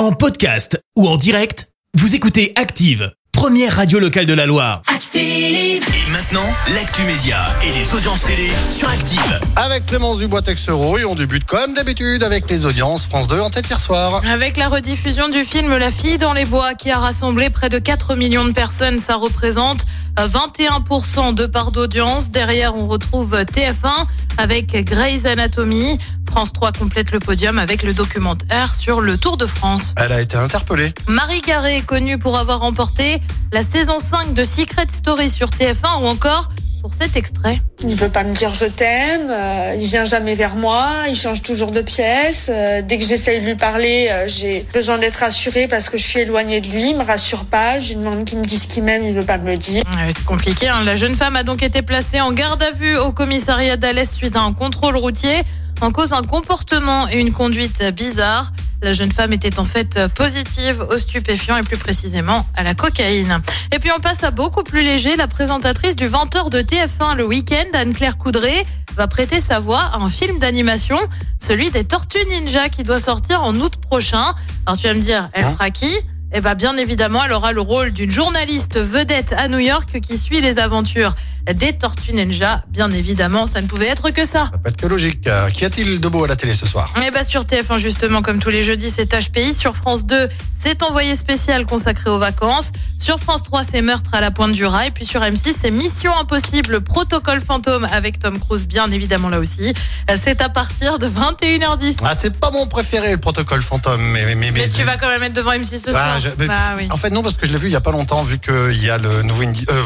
En podcast ou en direct, vous écoutez Active, première radio locale de la Loire. Active. Et maintenant, l'actu média et les audiences télé sur Active. Avec Clémence Dubois-Texero et on débute comme d'habitude avec les audiences France 2 en tête hier soir. Avec la rediffusion du film La fille dans les bois qui a rassemblé près de 4 millions de personnes, ça représente 21% de part d'audience. Derrière, on retrouve TF1 avec Grey's Anatomy. France 3 complète le podium avec le documentaire sur le Tour de France. Elle a été interpellée. Marie Carré est connue pour avoir remporté la saison 5 de Secret Story sur TF1 ou encore pour cet extrait. Il veut pas me dire je t'aime, euh, il vient jamais vers moi, il change toujours de pièce. euh, dès que j'essaye de lui parler, euh, j'ai besoin d'être rassurée parce que je suis éloignée de lui, il me rassure pas, je lui demande qu'il me dise qu'il m'aime, il veut pas me le dire. Ouais, C'est compliqué. hein. La jeune femme a donc été placée en garde à vue au commissariat d'Alès suite à un contrôle routier en cause d'un comportement et une conduite bizarre. La jeune femme était en fait positive aux stupéfiants et plus précisément à la cocaïne. Et puis on passe à beaucoup plus léger. La présentatrice du 20h de TF1 le week-end, Anne-Claire Coudray, va prêter sa voix à un film d'animation, celui des Tortues Ninja qui doit sortir en août prochain. Alors tu vas me dire, elle Hein fera qui? Eh ben, bien évidemment, elle aura le rôle d'une journaliste vedette à New York qui suit les aventures des Tortues Ninja. Bien évidemment, ça ne pouvait être que ça. Ça peut être que logique. Euh, Qu'y a-t-il de beau à la télé ce soir? Et bah sur TF1 justement comme tous les jeudis c'est HPI sur France 2 c'est envoyé spécial consacré aux vacances sur France 3 c'est meurtre à la pointe du rail puis sur M6 c'est Mission impossible protocole fantôme avec Tom Cruise bien évidemment là aussi c'est à partir de 21h10 Ah, c'est pas mon préféré, le protocole fantôme. Mais, mais, mais, mais tu vas quand même être devant M6 ce Ah, soir je- bah oui En fait, non, parce que je l'ai vu il y a pas longtemps, vu qu'il y a le nouveau euh,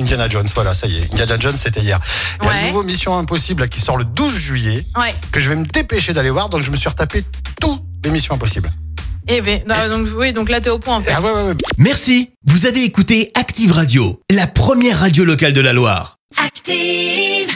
Indiana Jones. Voilà, ça y est. Indiana Jones, c'était hier. Il y a Ouais. le nouveau Mission Impossible là, qui sort le 12 juillet, ouais que je vais me dépêcher d'aller voir. Donc, je me suis retapé toutes les Missions Impossibles. et ben non, donc oui donc là t'es au point en fait Ah ouais, ouais, ouais. Merci, vous avez écouté Active Radio, la première radio locale de la Loire. Active.